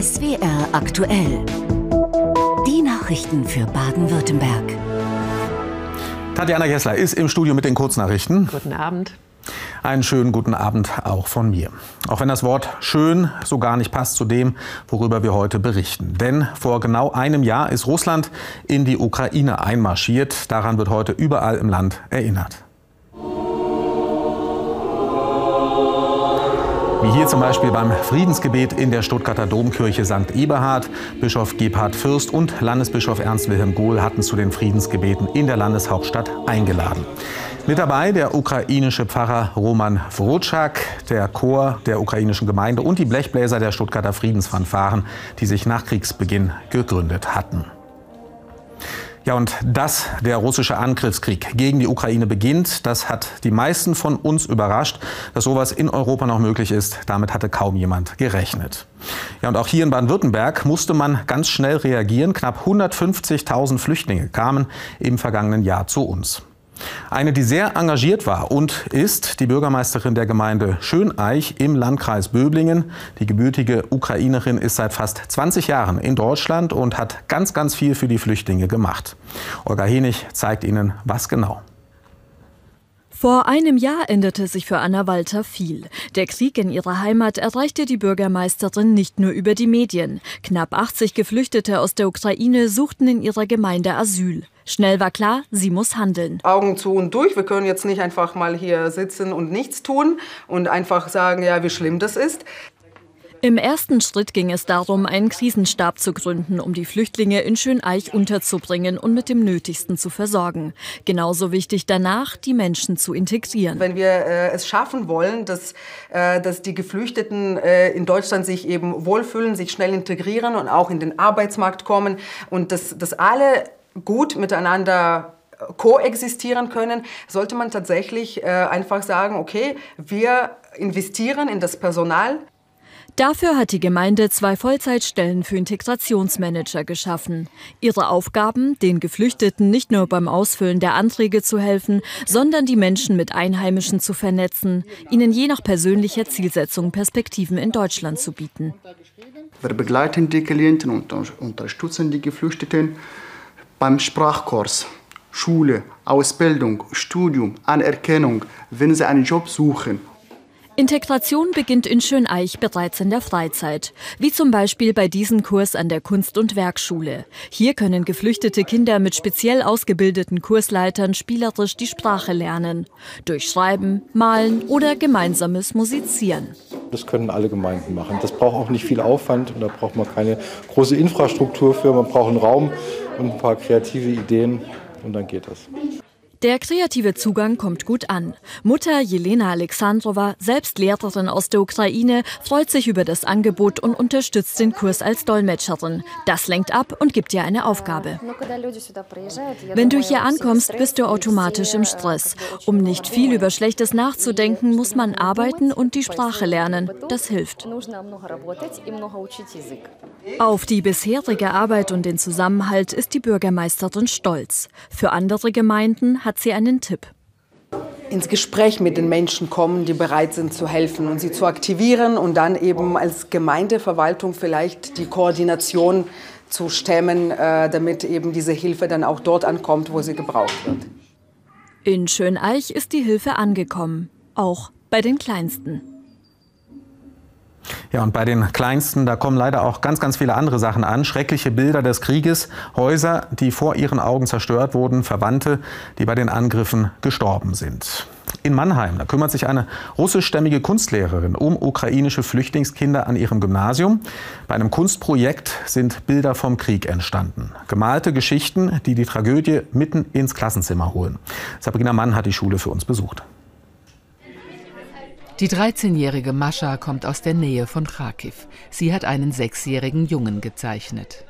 SWR aktuell. Die Nachrichten für Baden-Württemberg. Tatjana Gessler ist im Studio mit den Kurznachrichten. Guten Abend. Einen schönen guten Abend auch von mir. Auch wenn das Wort schön so gar nicht passt zu dem, worüber wir heute berichten. Denn vor genau einem Jahr ist Russland in die Ukraine einmarschiert. Daran wird heute überall im Land erinnert. Wie hier zum Beispiel beim Friedensgebet in der Stuttgarter Domkirche St. Eberhard. Bischof Gebhard Fürst und Landesbischof Ernst Wilhelm Gohl hatten zu den Friedensgebeten in der Landeshauptstadt eingeladen. Mit dabei der ukrainische Pfarrer Roman Wrotschak, der Chor der ukrainischen Gemeinde und die Blechbläser der Stuttgarter Friedensfanfaren, die sich nach Kriegsbeginn gegründet hatten. Ja, und dass der russische Angriffskrieg gegen die Ukraine beginnt, das hat die meisten von uns überrascht. Dass sowas in Europa noch möglich ist, damit hatte kaum jemand gerechnet. Ja, und auch hier in Baden-Württemberg musste man ganz schnell reagieren. Knapp 150.000 Flüchtlinge kamen im vergangenen Jahr zu uns. Eine, die sehr engagiert war und ist die Bürgermeisterin der Gemeinde Schöneich im Landkreis Böblingen. Die gebürtige Ukrainerin ist seit fast 20 Jahren in Deutschland und hat ganz, ganz viel für die Flüchtlinge gemacht. Olga Henig zeigt Ihnen, was genau. Vor einem Jahr änderte sich für Anna Walter viel. Der Krieg in ihrer Heimat erreichte die Bürgermeisterin nicht nur über die Medien. Knapp 80 Geflüchtete aus der Ukraine suchten in ihrer Gemeinde Asyl. Schnell war klar, sie muss handeln. Augen zu und durch. Wir können jetzt nicht einfach mal hier sitzen und nichts tun und einfach sagen, ja, wie schlimm das ist. Im ersten Schritt ging es darum, einen Krisenstab zu gründen, um die Flüchtlinge in Schöneich unterzubringen und mit dem Nötigsten zu versorgen. Genauso wichtig danach, die Menschen zu integrieren. Wenn wir äh, es schaffen wollen, dass, äh, dass die Geflüchteten äh, in Deutschland sich eben wohlfühlen, sich schnell integrieren und auch in den Arbeitsmarkt kommen und dass, dass alle gut miteinander koexistieren können, sollte man tatsächlich äh, einfach sagen, okay, wir investieren in das Personal. Dafür hat die Gemeinde zwei Vollzeitstellen für Integrationsmanager geschaffen. Ihre Aufgaben, den Geflüchteten nicht nur beim Ausfüllen der Anträge zu helfen, sondern die Menschen mit Einheimischen zu vernetzen, ihnen je nach persönlicher Zielsetzung Perspektiven in Deutschland zu bieten. Wir begleiten die Klienten und unterstützen die Geflüchteten beim Sprachkurs, Schule, Ausbildung, Studium, Anerkennung, wenn sie einen Job suchen Integration beginnt in Schöneich bereits in der Freizeit, wie zum Beispiel bei diesem Kurs an der Kunst- und Werkschule. Hier können geflüchtete Kinder mit speziell ausgebildeten Kursleitern spielerisch die Sprache lernen, durch Schreiben, Malen oder gemeinsames Musizieren. Das können alle Gemeinden machen. Das braucht auch nicht viel Aufwand und da braucht man keine große Infrastruktur für. Man braucht einen Raum und ein paar kreative Ideen und dann geht das. Der kreative Zugang kommt gut an. Mutter Jelena Alexandrova, selbst Lehrerin aus der Ukraine, freut sich über das Angebot und unterstützt den Kurs als Dolmetscherin. Das lenkt ab und gibt dir eine Aufgabe. Wenn du hier ankommst, bist du automatisch im Stress. Um nicht viel über Schlechtes nachzudenken, muss man arbeiten und die Sprache lernen. Das hilft. Auf die bisherige Arbeit und den Zusammenhalt ist die Bürgermeisterin stolz. Für andere Gemeinden hat sie einen Tipp. Ins Gespräch mit den Menschen kommen, die bereit sind zu helfen und sie zu aktivieren und dann eben als Gemeindeverwaltung vielleicht die Koordination zu stemmen, äh, damit eben diese Hilfe dann auch dort ankommt, wo sie gebraucht wird. In Schöneich ist die Hilfe angekommen, auch bei den Kleinsten. Ja, und bei den Kleinsten, da kommen leider auch ganz, ganz viele andere Sachen an. Schreckliche Bilder des Krieges, Häuser, die vor ihren Augen zerstört wurden, Verwandte, die bei den Angriffen gestorben sind. In Mannheim, da kümmert sich eine russischstämmige Kunstlehrerin um ukrainische Flüchtlingskinder an ihrem Gymnasium. Bei einem Kunstprojekt sind Bilder vom Krieg entstanden. Gemalte Geschichten, die die Tragödie mitten ins Klassenzimmer holen. Sabrina Mann hat die Schule für uns besucht. Die 13-jährige Mascha kommt aus der Nähe von Kharkiv. Sie hat einen sechsjährigen Jungen gezeichnet.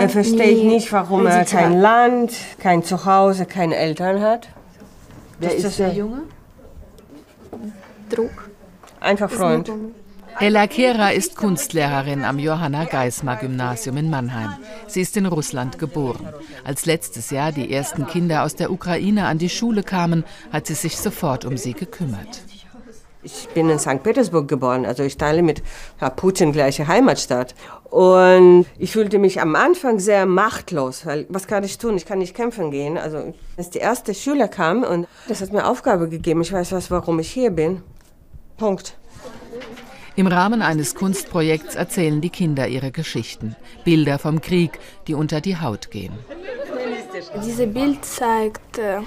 Er versteht nicht, warum er kein Land, kein Zuhause, keine Eltern hat. Wer ist der Junge? Druck. Einfach Freund. Ella Kera ist Kunstlehrerin am Johanna Geismar Gymnasium in Mannheim. Sie ist in Russland geboren. Als letztes Jahr die ersten Kinder aus der Ukraine an die Schule kamen, hat sie sich sofort um sie gekümmert. Ich bin in St. Petersburg geboren, also ich teile mit Putin gleiche Heimatstadt. Und ich fühlte mich am Anfang sehr machtlos, weil was kann ich tun? Ich kann nicht kämpfen gehen. Also als die erste Schüler kam und das hat mir Aufgabe gegeben. Ich weiß was, warum ich hier bin. Punkt. Im Rahmen eines Kunstprojekts erzählen die Kinder ihre Geschichten. Bilder vom Krieg, die unter die Haut gehen. Dieses Bild zeigt äh,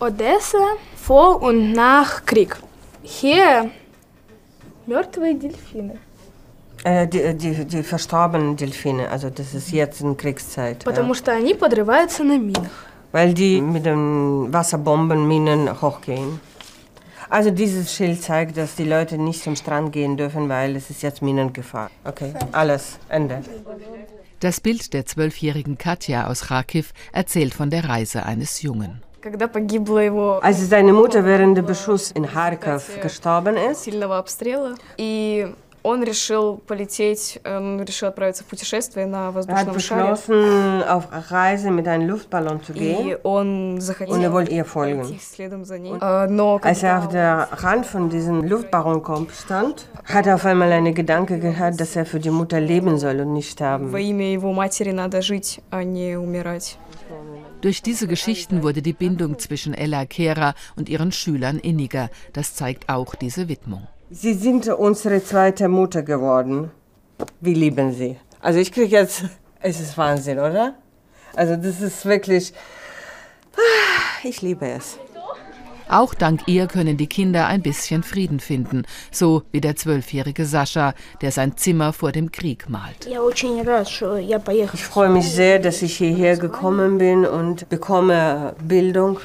Odessa vor und nach Krieg. Hier mертвые Delfine. Äh, die, die, die verstorbenen Delfine, also das ist jetzt in Kriegszeit. Потому что они подрываются на минах. Weil die mit den Wasserbombenminen hochgehen. Also dieses Schild zeigt, dass die Leute nicht zum Strand gehen dürfen, weil es ist jetzt Minengefahr. Okay, alles, Ende. Das Bild der zwölfjährigen Katja aus Kharkiv erzählt von der Reise eines Jungen. Als seine Mutter während des Beschusses in Kharkiv gestorben ist, он решил полететь, он решил отправиться в путешествие на воздушном шаре. Er hat beschlossen, auf Reise mit einem Luftballon zu gehen. И он захотел und er wollte ihr folgen. следом за ней. Но als er auf der Rand von diesem Luftballon stand, hat er auf einmal einen Gedanke gehabt, dass er für die Mutter leben soll und nicht sterben. Во имя его матери надо жить, а не умирать. Durch diese Geschichten wurde die Bindung zwischen Ella Kera und ihren Schülern inniger. Das zeigt auch diese Widmung. Sie sind unsere zweite Mutter geworden. Wir lieben Sie. Also ich kriege jetzt, es ist Wahnsinn, oder? Also das ist wirklich, ah, ich liebe es. Auch dank ihr können die Kinder ein bisschen Frieden finden, so wie der zwölfjährige Sascha, der sein Zimmer vor dem Krieg malt. Ich freue mich sehr, dass ich hierher gekommen bin und bekomme Bildung.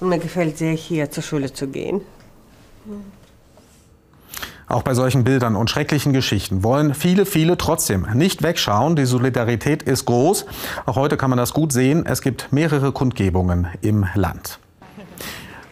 Und mir gefällt sehr, hier zur Schule zu gehen. Auch bei solchen Bildern und schrecklichen Geschichten wollen viele, viele trotzdem nicht wegschauen. Die Solidarität ist groß. Auch heute kann man das gut sehen. Es gibt mehrere Kundgebungen im Land.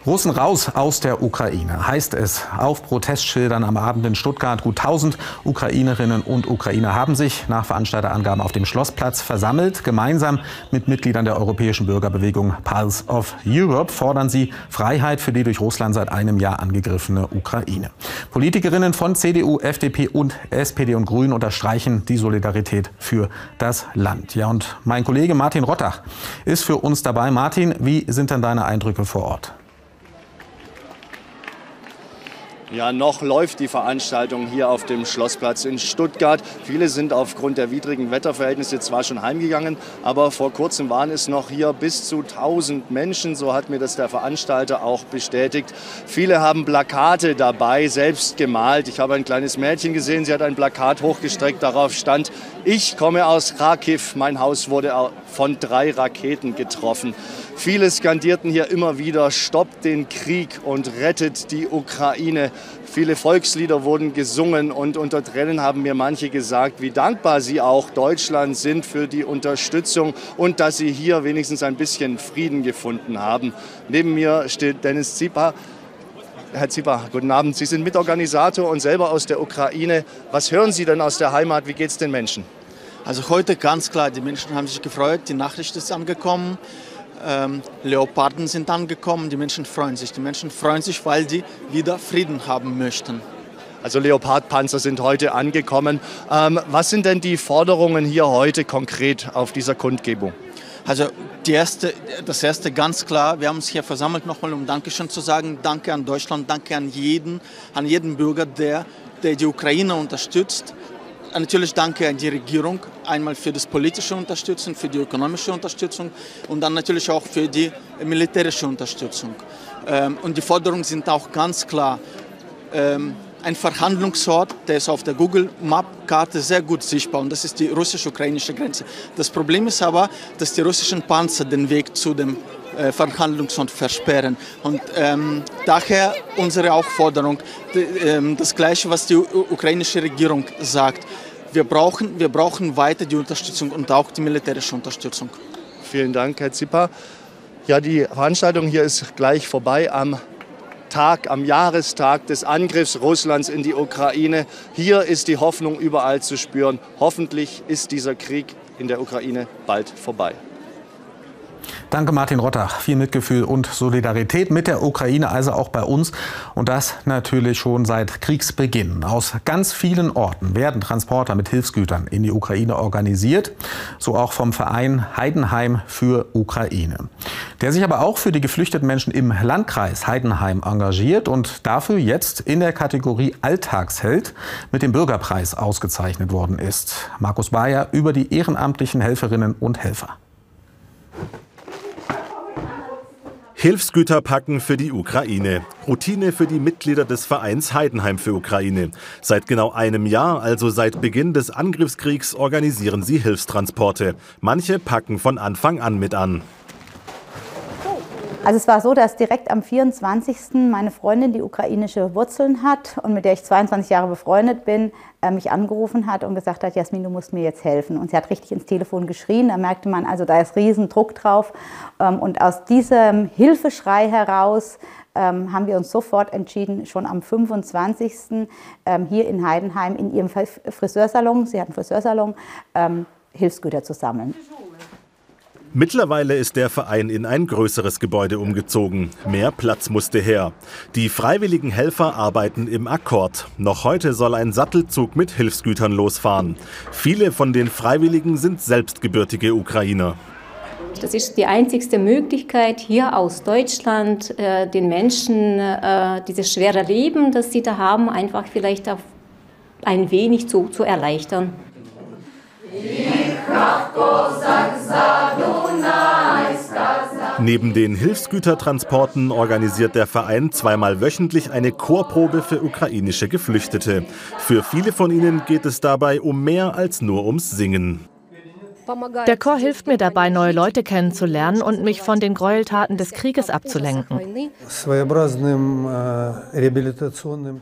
Russen raus aus der Ukraine, heißt es auf Protestschildern am Abend in Stuttgart. Gut 1000 Ukrainerinnen und Ukrainer haben sich nach Veranstalterangaben auf dem Schlossplatz versammelt. Gemeinsam mit Mitgliedern der europäischen Bürgerbewegung Pulse of Europe fordern sie Freiheit für die durch Russland seit einem Jahr angegriffene Ukraine. Politikerinnen von CDU, FDP und SPD und Grünen unterstreichen die Solidarität für das Land. Ja, und mein Kollege Martin Rottach ist für uns dabei. Martin, wie sind denn deine Eindrücke vor Ort? Ja, noch läuft die Veranstaltung hier auf dem Schlossplatz in Stuttgart. Viele sind aufgrund der widrigen Wetterverhältnisse zwar schon heimgegangen, aber vor kurzem waren es noch hier bis zu 1000 Menschen. So hat mir das der Veranstalter auch bestätigt. Viele haben Plakate dabei, selbst gemalt. Ich habe ein kleines Mädchen gesehen, sie hat ein Plakat hochgestreckt. Darauf stand, ich komme aus Kharkiv, mein Haus wurde von drei Raketen getroffen. Viele skandierten hier immer wieder, stoppt den Krieg und rettet die Ukraine. Viele Volkslieder wurden gesungen und unter Tränen haben mir manche gesagt, wie dankbar sie auch Deutschland sind für die Unterstützung und dass sie hier wenigstens ein bisschen Frieden gefunden haben. Neben mir steht Dennis Zipa. Herr Zipa, guten Abend. Sie sind Mitorganisator und selber aus der Ukraine. Was hören Sie denn aus der Heimat? Wie geht es den Menschen? Also heute ganz klar, die Menschen haben sich gefreut, die Nachricht ist angekommen. Ähm, Leoparden sind angekommen, die Menschen freuen sich. Die Menschen freuen sich, weil sie wieder Frieden haben möchten. Also Leopardpanzer sind heute angekommen. Ähm, was sind denn die Forderungen hier heute konkret auf dieser Kundgebung? Also die erste, das erste ganz klar, wir haben uns hier versammelt nochmal, um Dankeschön zu sagen. Danke an Deutschland, danke an jeden, an jeden Bürger, der, der die Ukraine unterstützt. Natürlich danke an die Regierung, einmal für das politische Unterstützung, für die ökonomische Unterstützung und dann natürlich auch für die militärische Unterstützung. Ähm, und die Forderungen sind auch ganz klar. Ähm, ein Verhandlungsort, der ist auf der Google Map-Karte sehr gut sichtbar und das ist die russisch-ukrainische Grenze. Das Problem ist aber, dass die russischen Panzer den Weg zu dem äh, Verhandlungsort versperren. Und ähm, daher unsere Aufforderung, ähm, das Gleiche, was die ukrainische Regierung sagt. Wir brauchen, wir brauchen weiter die Unterstützung und auch die militärische Unterstützung. Vielen Dank, Herr Zipper. Ja, die Veranstaltung hier ist gleich vorbei. Am Tag, am Jahrestag des Angriffs Russlands in die Ukraine. Hier ist die Hoffnung überall zu spüren. Hoffentlich ist dieser Krieg in der Ukraine bald vorbei. Danke Martin Rottach. Viel Mitgefühl und Solidarität mit der Ukraine, also auch bei uns. Und das natürlich schon seit Kriegsbeginn. Aus ganz vielen Orten werden Transporter mit Hilfsgütern in die Ukraine organisiert. So auch vom Verein Heidenheim für Ukraine. Der sich aber auch für die geflüchteten Menschen im Landkreis Heidenheim engagiert und dafür jetzt in der Kategorie Alltagsheld mit dem Bürgerpreis ausgezeichnet worden ist. Markus Bayer über die ehrenamtlichen Helferinnen und Helfer. Hilfsgüter packen für die Ukraine. Routine für die Mitglieder des Vereins Heidenheim für Ukraine. Seit genau einem Jahr, also seit Beginn des Angriffskriegs, organisieren sie Hilfstransporte. Manche packen von Anfang an mit an. Also es war so, dass direkt am 24. meine Freundin, die ukrainische Wurzeln hat und mit der ich 22 Jahre befreundet bin, mich angerufen hat und gesagt hat, Jasmin, du musst mir jetzt helfen. Und sie hat richtig ins Telefon geschrien. Da merkte man, also da ist riesen Druck drauf. Ähm, und aus diesem Hilfeschrei heraus ähm, haben wir uns sofort entschieden, schon am 25. Ähm, hier in Heidenheim in ihrem Friseursalon, sie hat einen Friseursalon, Hilfsgüter zu sammeln. Mittlerweile ist der Verein in ein größeres Gebäude umgezogen. Mehr Platz musste her. Die freiwilligen Helfer arbeiten im Akkord. Noch heute soll ein Sattelzug mit Hilfsgütern losfahren. Viele von den Freiwilligen sind selbstgebürtige Ukrainer. Das ist die einzigste Möglichkeit, hier aus Deutschland äh, den Menschen äh, dieses schwere Leben, das sie da haben, einfach vielleicht ein wenig zu, zu erleichtern. Neben den Hilfsgütertransporten organisiert der Verein zweimal wöchentlich eine Chorprobe für ukrainische Geflüchtete. Für viele von ihnen geht es dabei um mehr als nur ums Singen. Der Chor hilft mir dabei, neue Leute kennenzulernen und mich von den Gräueltaten des Krieges abzulenken.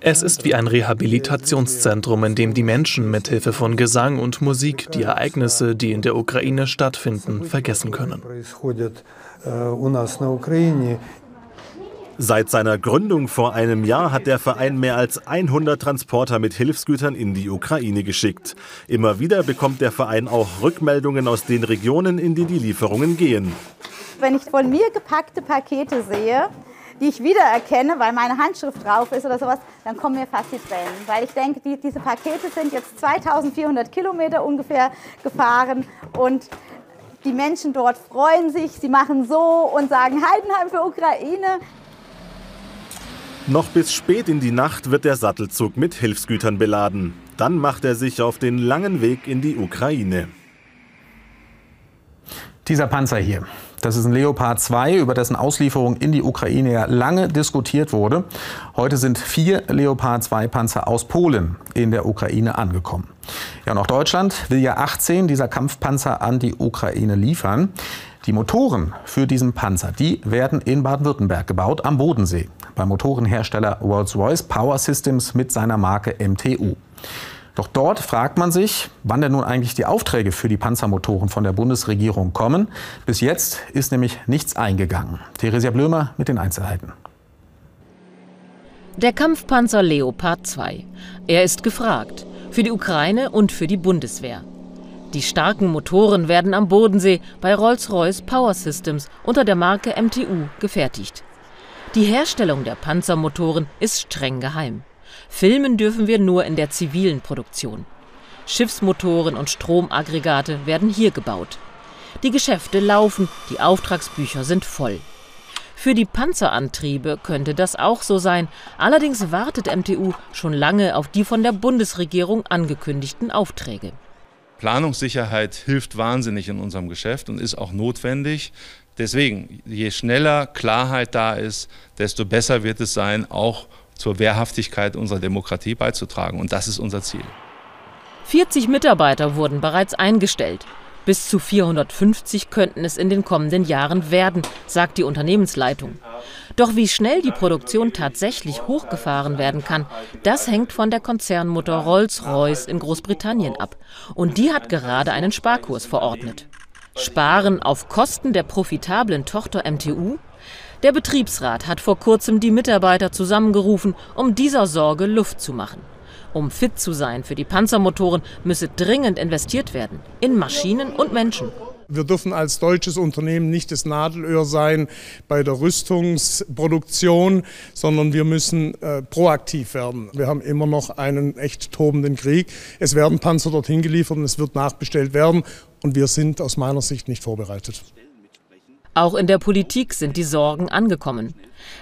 Es ist wie ein Rehabilitationszentrum, in dem die Menschen mit Hilfe von Gesang und Musik die Ereignisse, die in der Ukraine stattfinden, vergessen können. Seit seiner Gründung vor einem Jahr hat der Verein mehr als 100 Transporter mit Hilfsgütern in die Ukraine geschickt. Immer wieder bekommt der Verein auch Rückmeldungen aus den Regionen, in die die Lieferungen gehen. Wenn ich von mir gepackte Pakete sehe, die ich wiedererkenne, weil meine Handschrift drauf ist oder sowas, dann kommen mir fast die Tränen. Weil ich denke, die, diese Pakete sind jetzt 2400 Kilometer ungefähr gefahren und die Menschen dort freuen sich, sie machen so und sagen Heidenheim für Ukraine. Noch bis spät in die Nacht wird der Sattelzug mit Hilfsgütern beladen. Dann macht er sich auf den langen Weg in die Ukraine. Dieser Panzer hier, das ist ein Leopard 2, über dessen Auslieferung in die Ukraine ja lange diskutiert wurde. Heute sind vier Leopard 2 Panzer aus Polen in der Ukraine angekommen. Ja, und auch Deutschland will ja 18 dieser Kampfpanzer an die Ukraine liefern. Die Motoren für diesen Panzer, die werden in Baden-Württemberg gebaut, am Bodensee, beim Motorenhersteller Rolls-Royce Power Systems mit seiner Marke MTU. Doch dort fragt man sich, wann denn nun eigentlich die Aufträge für die Panzermotoren von der Bundesregierung kommen. Bis jetzt ist nämlich nichts eingegangen. Theresia Blömer mit den Einzelheiten. Der Kampfpanzer Leopard 2. Er ist gefragt. Für die Ukraine und für die Bundeswehr. Die starken Motoren werden am Bodensee bei Rolls-Royce Power Systems unter der Marke MTU gefertigt. Die Herstellung der Panzermotoren ist streng geheim. Filmen dürfen wir nur in der zivilen Produktion. Schiffsmotoren und Stromaggregate werden hier gebaut. Die Geschäfte laufen, die Auftragsbücher sind voll. Für die Panzerantriebe könnte das auch so sein. Allerdings wartet MTU schon lange auf die von der Bundesregierung angekündigten Aufträge. Planungssicherheit hilft wahnsinnig in unserem Geschäft und ist auch notwendig. Deswegen, je schneller Klarheit da ist, desto besser wird es sein, auch zur Wehrhaftigkeit unserer Demokratie beizutragen. Und das ist unser Ziel. 40 Mitarbeiter wurden bereits eingestellt. Bis zu 450 könnten es in den kommenden Jahren werden, sagt die Unternehmensleitung. Doch wie schnell die Produktion tatsächlich hochgefahren werden kann, das hängt von der Konzernmutter Rolls-Royce in Großbritannien ab. Und die hat gerade einen Sparkurs verordnet. Sparen auf Kosten der profitablen Tochter MTU? Der Betriebsrat hat vor kurzem die Mitarbeiter zusammengerufen, um dieser Sorge Luft zu machen. Um fit zu sein für die Panzermotoren müsse dringend investiert werden in Maschinen und Menschen. Wir dürfen als deutsches Unternehmen nicht das Nadelöhr sein bei der Rüstungsproduktion, sondern wir müssen äh, proaktiv werden. Wir haben immer noch einen echt tobenden Krieg. Es werden Panzer dorthin geliefert und es wird nachbestellt werden. Und wir sind aus meiner Sicht nicht vorbereitet. Auch in der Politik sind die Sorgen angekommen.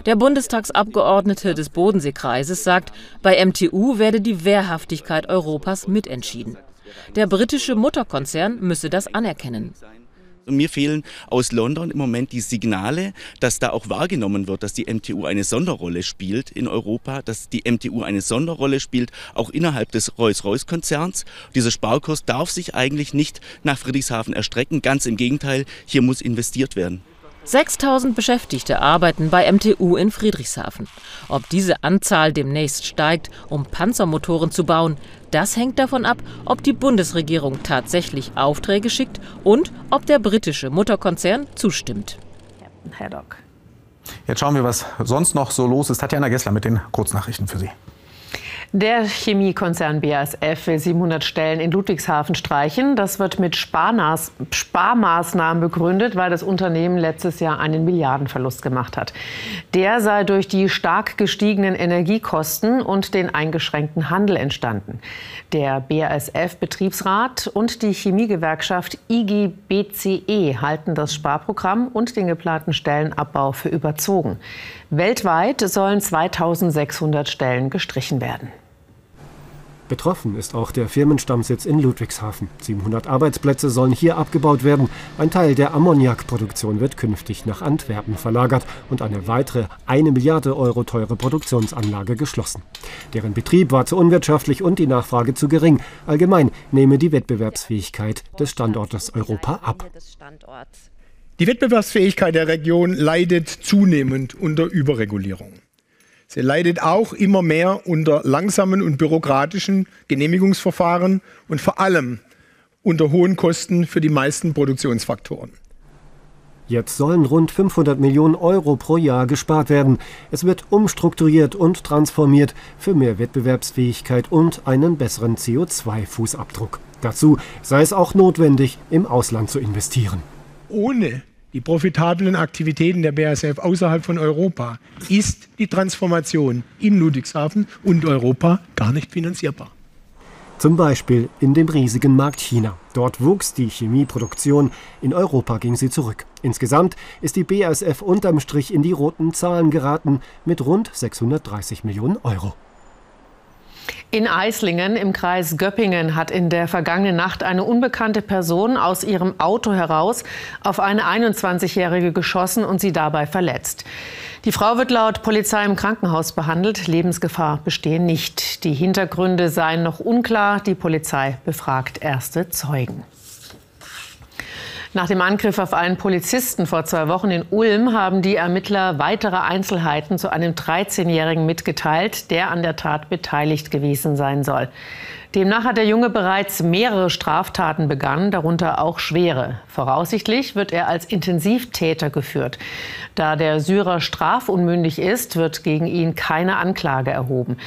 Der Bundestagsabgeordnete des Bodenseekreises sagt, bei MTU werde die Wehrhaftigkeit Europas mitentschieden. Der britische Mutterkonzern müsse das anerkennen. Mir fehlen aus London im Moment die Signale, dass da auch wahrgenommen wird, dass die MTU eine Sonderrolle spielt in Europa, dass die MTU eine Sonderrolle spielt, auch innerhalb des Rolls-Royce-Konzerns. Dieser Sparkurs darf sich eigentlich nicht nach Friedrichshafen erstrecken. Ganz im Gegenteil, hier muss investiert werden. 6000 Beschäftigte arbeiten bei MTU in Friedrichshafen. Ob diese Anzahl demnächst steigt, um Panzermotoren zu bauen, das hängt davon ab, ob die Bundesregierung tatsächlich Aufträge schickt und ob der britische Mutterkonzern zustimmt. Haddock. Jetzt schauen wir, was sonst noch so los ist. Tatjana Gessler mit den Kurznachrichten für Sie. Der Chemiekonzern BASF will 700 Stellen in Ludwigshafen streichen. Das wird mit Sparnas Sparmaßnahmen begründet, weil das Unternehmen letztes Jahr einen Milliardenverlust gemacht hat. Der sei durch die stark gestiegenen Energiekosten und den eingeschränkten Handel entstanden. Der BASF-Betriebsrat und die Chemiegewerkschaft IGBCE halten das Sparprogramm und den geplanten Stellenabbau für überzogen. Weltweit sollen 2600 Stellen gestrichen werden. Betroffen ist auch der Firmenstammsitz in Ludwigshafen. 700 Arbeitsplätze sollen hier abgebaut werden. Ein Teil der Ammoniakproduktion wird künftig nach Antwerpen verlagert und eine weitere eine Milliarde Euro teure Produktionsanlage geschlossen. Deren Betrieb war zu unwirtschaftlich und die Nachfrage zu gering. Allgemein nehme die Wettbewerbsfähigkeit des Standortes Europa ab. Die Wettbewerbsfähigkeit der Region leidet zunehmend unter Überregulierung. Sie leidet auch immer mehr unter langsamen und bürokratischen Genehmigungsverfahren und vor allem unter hohen Kosten für die meisten Produktionsfaktoren. Jetzt sollen rund 500 Millionen Euro pro Jahr gespart werden. Es wird umstrukturiert und transformiert für mehr Wettbewerbsfähigkeit und einen besseren CO2-Fußabdruck. Dazu sei es auch notwendig, im Ausland zu investieren. Ohne die profitablen Aktivitäten der BASF außerhalb von Europa ist die Transformation in Ludwigshafen und Europa gar nicht finanzierbar. Zum Beispiel in dem riesigen Markt China. Dort wuchs die Chemieproduktion, in Europa ging sie zurück. Insgesamt ist die BASF unterm Strich in die roten Zahlen geraten mit rund 630 Millionen Euro. In Eislingen im Kreis Göppingen hat in der vergangenen Nacht eine unbekannte Person aus ihrem Auto heraus auf eine 21-Jährige geschossen und sie dabei verletzt. Die Frau wird laut Polizei im Krankenhaus behandelt. Lebensgefahr bestehe nicht. Die Hintergründe seien noch unklar. Die Polizei befragt erste Zeugen. Nach dem Angriff auf einen Polizisten vor zwei Wochen in Ulm haben die Ermittler weitere Einzelheiten zu einem 13-Jährigen mitgeteilt, der an der Tat beteiligt gewesen sein soll. Demnach hat der Junge bereits mehrere Straftaten begangen, darunter auch schwere. Voraussichtlich wird er als Intensivtäter geführt. Da der Syrer strafunmündig ist, wird gegen ihn keine Anklage erhoben.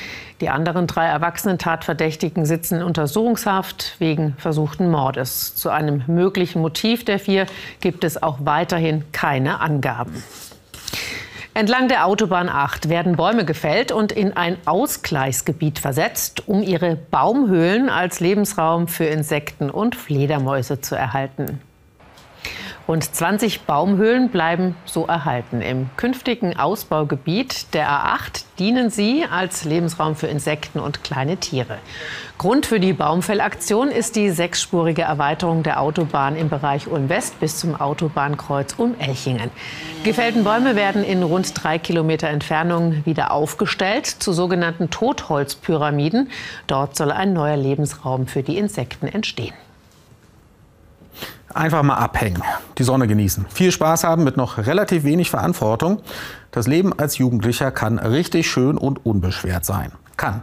Die anderen drei erwachsenen Tatverdächtigen sitzen in Untersuchungshaft wegen versuchten Mordes. Zu einem möglichen Motiv der vier gibt es auch weiterhin keine Angaben. Entlang der Autobahn 8 werden Bäume gefällt und in ein Ausgleichsgebiet versetzt, um ihre Baumhöhlen als Lebensraum für Insekten und Fledermäuse zu erhalten. Rund 20 Baumhöhlen bleiben so erhalten. Im künftigen Ausbaugebiet der A8 dienen sie als Lebensraum für Insekten und kleine Tiere. Grund für die Baumfellaktion ist die sechsspurige Erweiterung der Autobahn im Bereich Ulm-West bis zum Autobahnkreuz Ulm-Elchingen. Gefällten Bäume werden in rund drei Kilometer Entfernung wieder aufgestellt zu sogenannten Totholzpyramiden. Dort soll ein neuer Lebensraum für die Insekten entstehen. Einfach mal abhängen, die Sonne genießen, viel Spaß haben mit noch relativ wenig Verantwortung. Das Leben als Jugendlicher kann richtig schön und unbeschwert sein. Kann.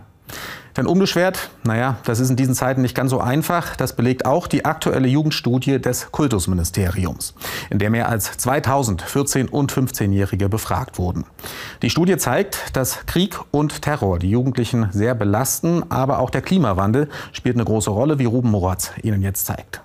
Denn unbeschwert, naja, das ist in diesen Zeiten nicht ganz so einfach. Das belegt auch die aktuelle Jugendstudie des Kultusministeriums, in der mehr als 2000 14- und 15-Jährige befragt wurden. Die Studie zeigt, dass Krieg und Terror die Jugendlichen sehr belasten, aber auch der Klimawandel spielt eine große Rolle, wie Ruben Moratz Ihnen jetzt zeigt.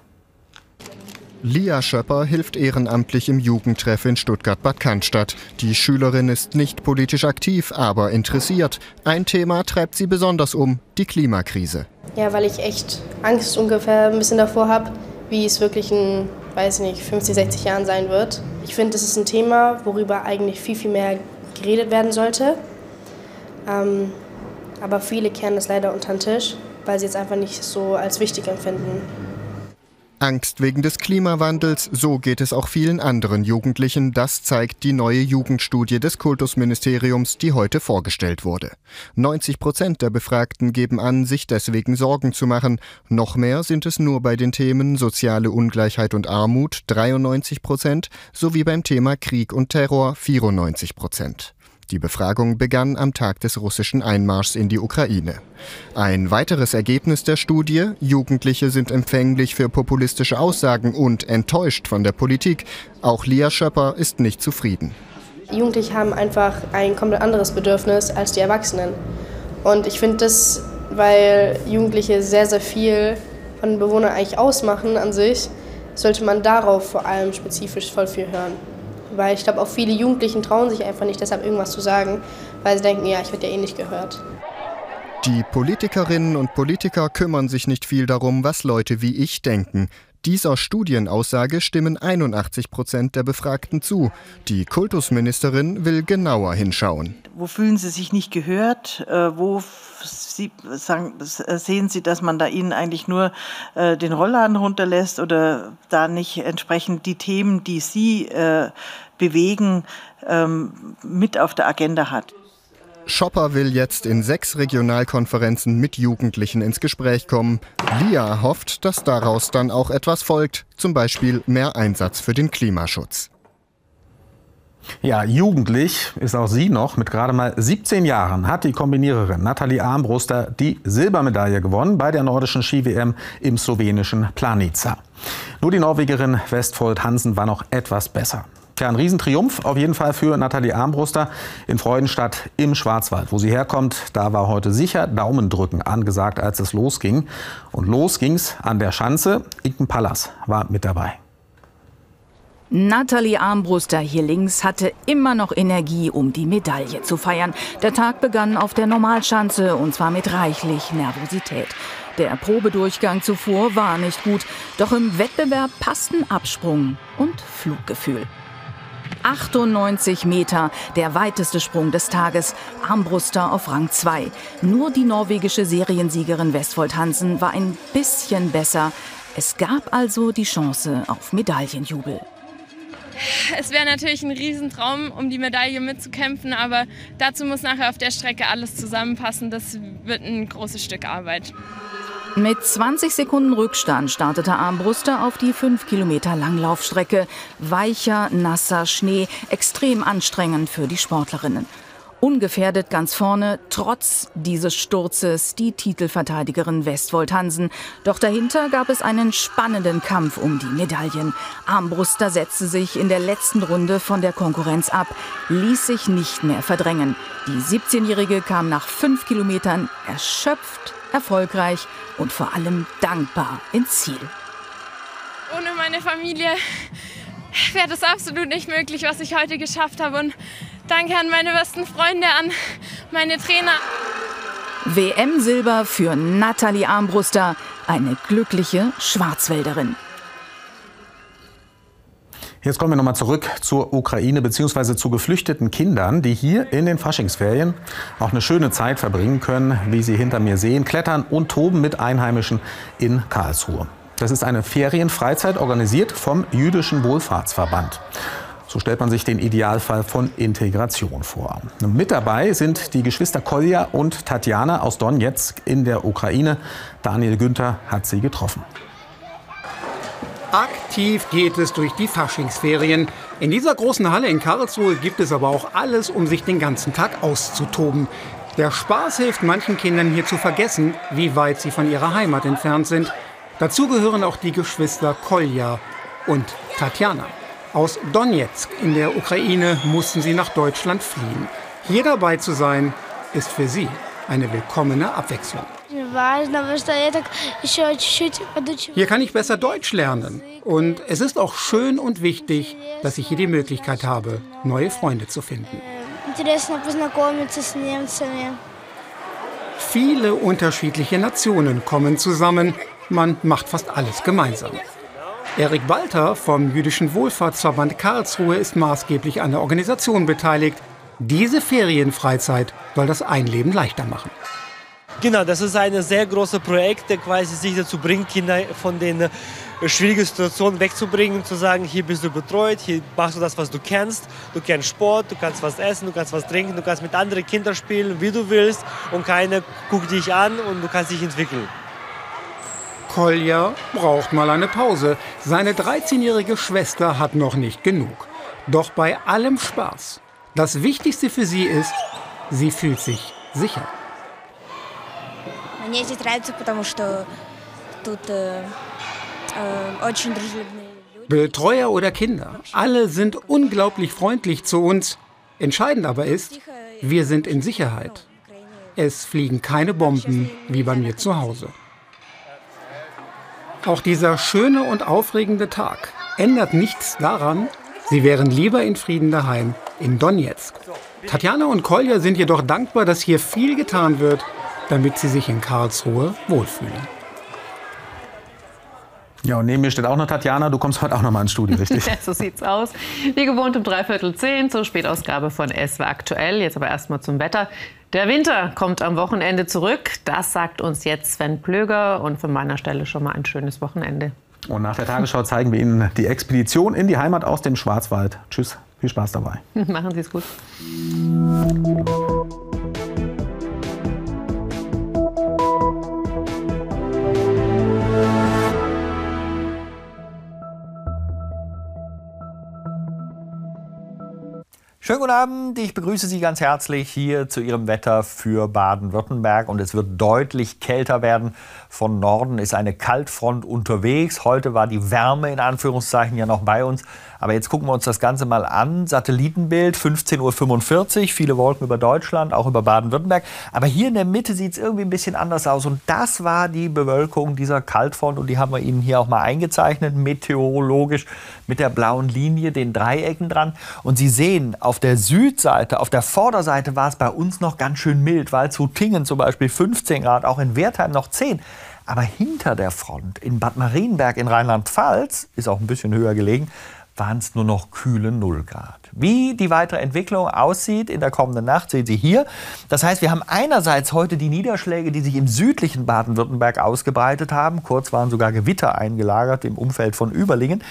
Lia Schöpper hilft ehrenamtlich im Jugendtreff in Stuttgart-Bad Cannstatt. Die Schülerin ist nicht politisch aktiv, aber interessiert. Ein Thema treibt sie besonders um, die Klimakrise. Ja, weil ich echt Angst ungefähr ein bisschen davor habe, wie es wirklich in, weiß nicht, 50, 60 Jahren sein wird. Ich finde, das ist ein Thema, worüber eigentlich viel, viel mehr geredet werden sollte. Ähm, aber viele kehren das leider unter den Tisch, weil sie es einfach nicht so als wichtig empfinden. Angst wegen des Klimawandels, so geht es auch vielen anderen Jugendlichen. Das zeigt die neue Jugendstudie des Kultusministeriums, die heute vorgestellt wurde. 90 Prozent der Befragten geben an, sich deswegen Sorgen zu machen. Noch mehr sind es nur bei den Themen soziale Ungleichheit und Armut 93 Prozent sowie beim Thema Krieg und Terror 94 Prozent. Die Befragung begann am Tag des russischen Einmarschs in die Ukraine. Ein weiteres Ergebnis der Studie, Jugendliche sind empfänglich für populistische Aussagen und enttäuscht von der Politik. Auch Lia Schöpper ist nicht zufrieden. Jugendliche haben einfach ein komplett anderes Bedürfnis als die Erwachsenen. Und ich finde das, weil Jugendliche sehr, sehr viel von Bewohnern eigentlich ausmachen an sich, sollte man darauf vor allem spezifisch voll viel hören. Weil ich glaube, auch viele Jugendlichen trauen sich einfach nicht, deshalb irgendwas zu sagen, weil sie denken, ja, ich werde ja eh nicht gehört. Die Politikerinnen und Politiker kümmern sich nicht viel darum, was Leute wie ich denken. Dieser Studienaussage stimmen 81 Prozent der Befragten zu. Die Kultusministerin will genauer hinschauen. Wo fühlen Sie sich nicht gehört? Äh, wo Sie, sagen, sehen Sie, dass man da Ihnen eigentlich nur äh, den Rollladen runterlässt oder da nicht entsprechend die Themen, die Sie äh, bewegen, ähm, mit auf der Agenda hat? Schopper will jetzt in sechs Regionalkonferenzen mit Jugendlichen ins Gespräch kommen. Lia hofft, dass daraus dann auch etwas folgt, zum Beispiel mehr Einsatz für den Klimaschutz. Ja, jugendlich ist auch sie noch. Mit gerade mal 17 Jahren hat die Kombiniererin Nathalie Armbruster die Silbermedaille gewonnen bei der nordischen Ski-WM im slowenischen Planica. Nur die Norwegerin Westfold Hansen war noch etwas besser. Tja, ein Riesentriumph auf jeden Fall für Nathalie Armbruster in Freudenstadt im Schwarzwald. Wo sie herkommt, da war heute sicher Daumendrücken angesagt, als es losging. Und los ging's an der Schanze. Inken Pallas war mit dabei. Nathalie Armbruster hier links hatte immer noch Energie, um die Medaille zu feiern. Der Tag begann auf der Normalschanze und zwar mit reichlich Nervosität. Der Probedurchgang zuvor war nicht gut, doch im Wettbewerb passten Absprung und Fluggefühl. 98 Meter, der weiteste Sprung des Tages, Armbruster auf Rang 2. Nur die norwegische Seriensiegerin Westfold Hansen war ein bisschen besser. Es gab also die Chance auf Medaillenjubel. Es wäre natürlich ein Riesentraum, um die Medaille mitzukämpfen, aber dazu muss nachher auf der Strecke alles zusammenpassen. Das wird ein großes Stück Arbeit. Mit 20 Sekunden Rückstand startete Armbruster auf die 5 Kilometer Langlaufstrecke. Weicher, nasser Schnee, extrem anstrengend für die Sportlerinnen. Ungefährdet ganz vorne, trotz dieses Sturzes, die Titelverteidigerin Westwold Hansen. Doch dahinter gab es einen spannenden Kampf um die Medaillen. Armbruster setzte sich in der letzten Runde von der Konkurrenz ab, ließ sich nicht mehr verdrängen. Die 17-Jährige kam nach fünf Kilometern erschöpft, erfolgreich und vor allem dankbar ins Ziel. Ohne meine Familie wäre das absolut nicht möglich, was ich heute geschafft habe. Und Danke an meine besten Freunde, an meine Trainer. WM-Silber für Nathalie Armbruster, eine glückliche Schwarzwälderin. Jetzt kommen wir nochmal zurück zur Ukraine bzw. zu geflüchteten Kindern, die hier in den Faschingsferien auch eine schöne Zeit verbringen können, wie Sie hinter mir sehen, klettern und toben mit Einheimischen in Karlsruhe. Das ist eine Ferienfreizeit organisiert vom Jüdischen Wohlfahrtsverband. So stellt man sich den Idealfall von Integration vor. Mit dabei sind die Geschwister Kolja und Tatjana aus Donetsk in der Ukraine. Daniel Günther hat sie getroffen. Aktiv geht es durch die Faschingsferien. In dieser großen Halle in Karlsruhe gibt es aber auch alles, um sich den ganzen Tag auszutoben. Der Spaß hilft manchen Kindern hier zu vergessen, wie weit sie von ihrer Heimat entfernt sind. Dazu gehören auch die Geschwister Kolja und Tatjana. Aus Donetsk in der Ukraine mussten sie nach Deutschland fliehen. Hier dabei zu sein, ist für sie eine willkommene Abwechslung. Hier kann ich besser Deutsch lernen. Und es ist auch schön und wichtig, dass ich hier die Möglichkeit habe, neue Freunde zu finden. Viele unterschiedliche Nationen kommen zusammen. Man macht fast alles gemeinsam. Erik Walter vom Jüdischen Wohlfahrtsverband Karlsruhe ist maßgeblich an der Organisation beteiligt. Diese Ferienfreizeit soll das Einleben leichter machen. Genau, das ist ein sehr großes Projekt, der quasi sich dazu bringt, Kinder von den äh, schwierigen Situationen wegzubringen, zu sagen, hier bist du betreut, hier machst du das, was du kennst, du kennst Sport, du kannst was essen, du kannst was trinken, du kannst mit anderen Kindern spielen, wie du willst und keiner guckt dich an und du kannst dich entwickeln. Kolja braucht mal eine Pause. Seine 13-jährige Schwester hat noch nicht genug. Doch bei allem Spaß, das Wichtigste für sie ist, sie fühlt sich sicher. Мне здесь нравится, потому что тут äh, äh, очень дружелюбные Betreuer oder Kinder, alle sind unglaublich freundlich zu uns. Entscheidend aber ist, wir sind in Sicherheit. Es fliegen keine Bomben wie bei mir zu Hause. Auch dieser schöne und aufregende Tag ändert nichts daran, sie wären lieber in Frieden daheim in Donetsk. Tatjana und Kolja sind jedoch dankbar, dass hier viel getan wird, damit sie sich in Karlsruhe wohlfühlen. Ja, und neben mir steht auch noch Tatjana. Du kommst heute auch noch mal ins Studio, richtig? so sieht's aus. Wie gewohnt um dreiviertel zehn zur Spätausgabe von SW aktuell. Jetzt aber erstmal zum Wetter. Der Winter kommt am Wochenende zurück. Das sagt uns jetzt Sven Plöger. Und von meiner Stelle schon mal ein schönes Wochenende. Und nach der Tagesschau zeigen wir Ihnen die Expedition in die Heimat aus dem Schwarzwald. Tschüss, viel Spaß dabei. Machen Sie es gut. Schönen guten Abend, ich begrüße Sie ganz herzlich hier zu Ihrem Wetter für Baden-Württemberg und es wird deutlich kälter werden. Von Norden ist eine Kaltfront unterwegs. Heute war die Wärme in Anführungszeichen ja noch bei uns. Aber jetzt gucken wir uns das Ganze mal an. Satellitenbild 15.45 Uhr, viele Wolken über Deutschland, auch über Baden-Württemberg. Aber hier in der Mitte sieht es irgendwie ein bisschen anders aus. Und das war die Bewölkung dieser Kaltfront und die haben wir Ihnen hier auch mal eingezeichnet, meteorologisch mit der blauen Linie, den Dreiecken dran. Und Sie sehen, auf der Südseite, auf der Vorderseite war es bei uns noch ganz schön mild, weil zu Tingen zum Beispiel 15 Grad, auch in Wertheim noch 10. Aber hinter der Front, in Bad Marienberg in Rheinland-Pfalz, ist auch ein bisschen höher gelegen, waren es nur noch kühle 0 Grad. Wie die weitere Entwicklung aussieht in der kommenden Nacht, sehen Sie hier. Das heißt, wir haben einerseits heute die Niederschläge, die sich im südlichen Baden-Württemberg ausgebreitet haben. Kurz waren sogar Gewitter eingelagert im Umfeld von Überlingen.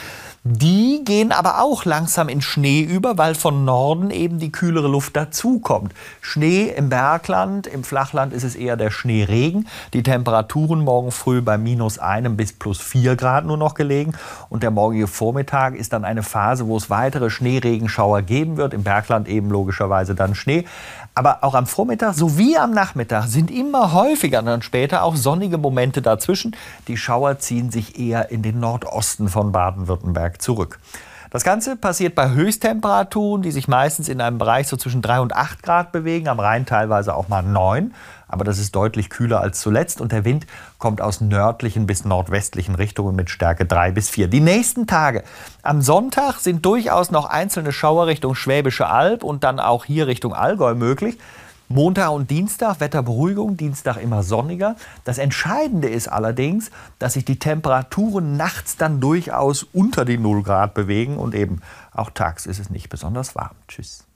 Die gehen aber auch langsam in Schnee über, weil von Norden eben die kühlere Luft dazukommt. Schnee im Bergland, im Flachland ist es eher der Schneeregen. Die Temperaturen morgen früh bei minus einem bis plus vier Grad nur noch gelegen. Und der morgige Vormittag ist dann eine Phase, wo es weitere Schneeregenschauer geben wird. Im Bergland eben logischerweise dann Schnee. Aber auch am Vormittag sowie am Nachmittag sind immer häufiger dann später auch sonnige Momente dazwischen. Die Schauer ziehen sich eher in den Nordosten von Baden-Württemberg zurück. Das Ganze passiert bei Höchsttemperaturen, die sich meistens in einem Bereich so zwischen 3 und 8 Grad bewegen, am Rhein teilweise auch mal 9 aber das ist deutlich kühler als zuletzt und der Wind kommt aus nördlichen bis nordwestlichen Richtungen mit Stärke 3 bis 4. Die nächsten Tage am Sonntag sind durchaus noch einzelne Schauer Richtung Schwäbische Alb und dann auch hier Richtung Allgäu möglich. Montag und Dienstag Wetterberuhigung, Dienstag immer sonniger. Das Entscheidende ist allerdings, dass sich die Temperaturen nachts dann durchaus unter die 0 Grad bewegen und eben auch tags ist es nicht besonders warm. Tschüss.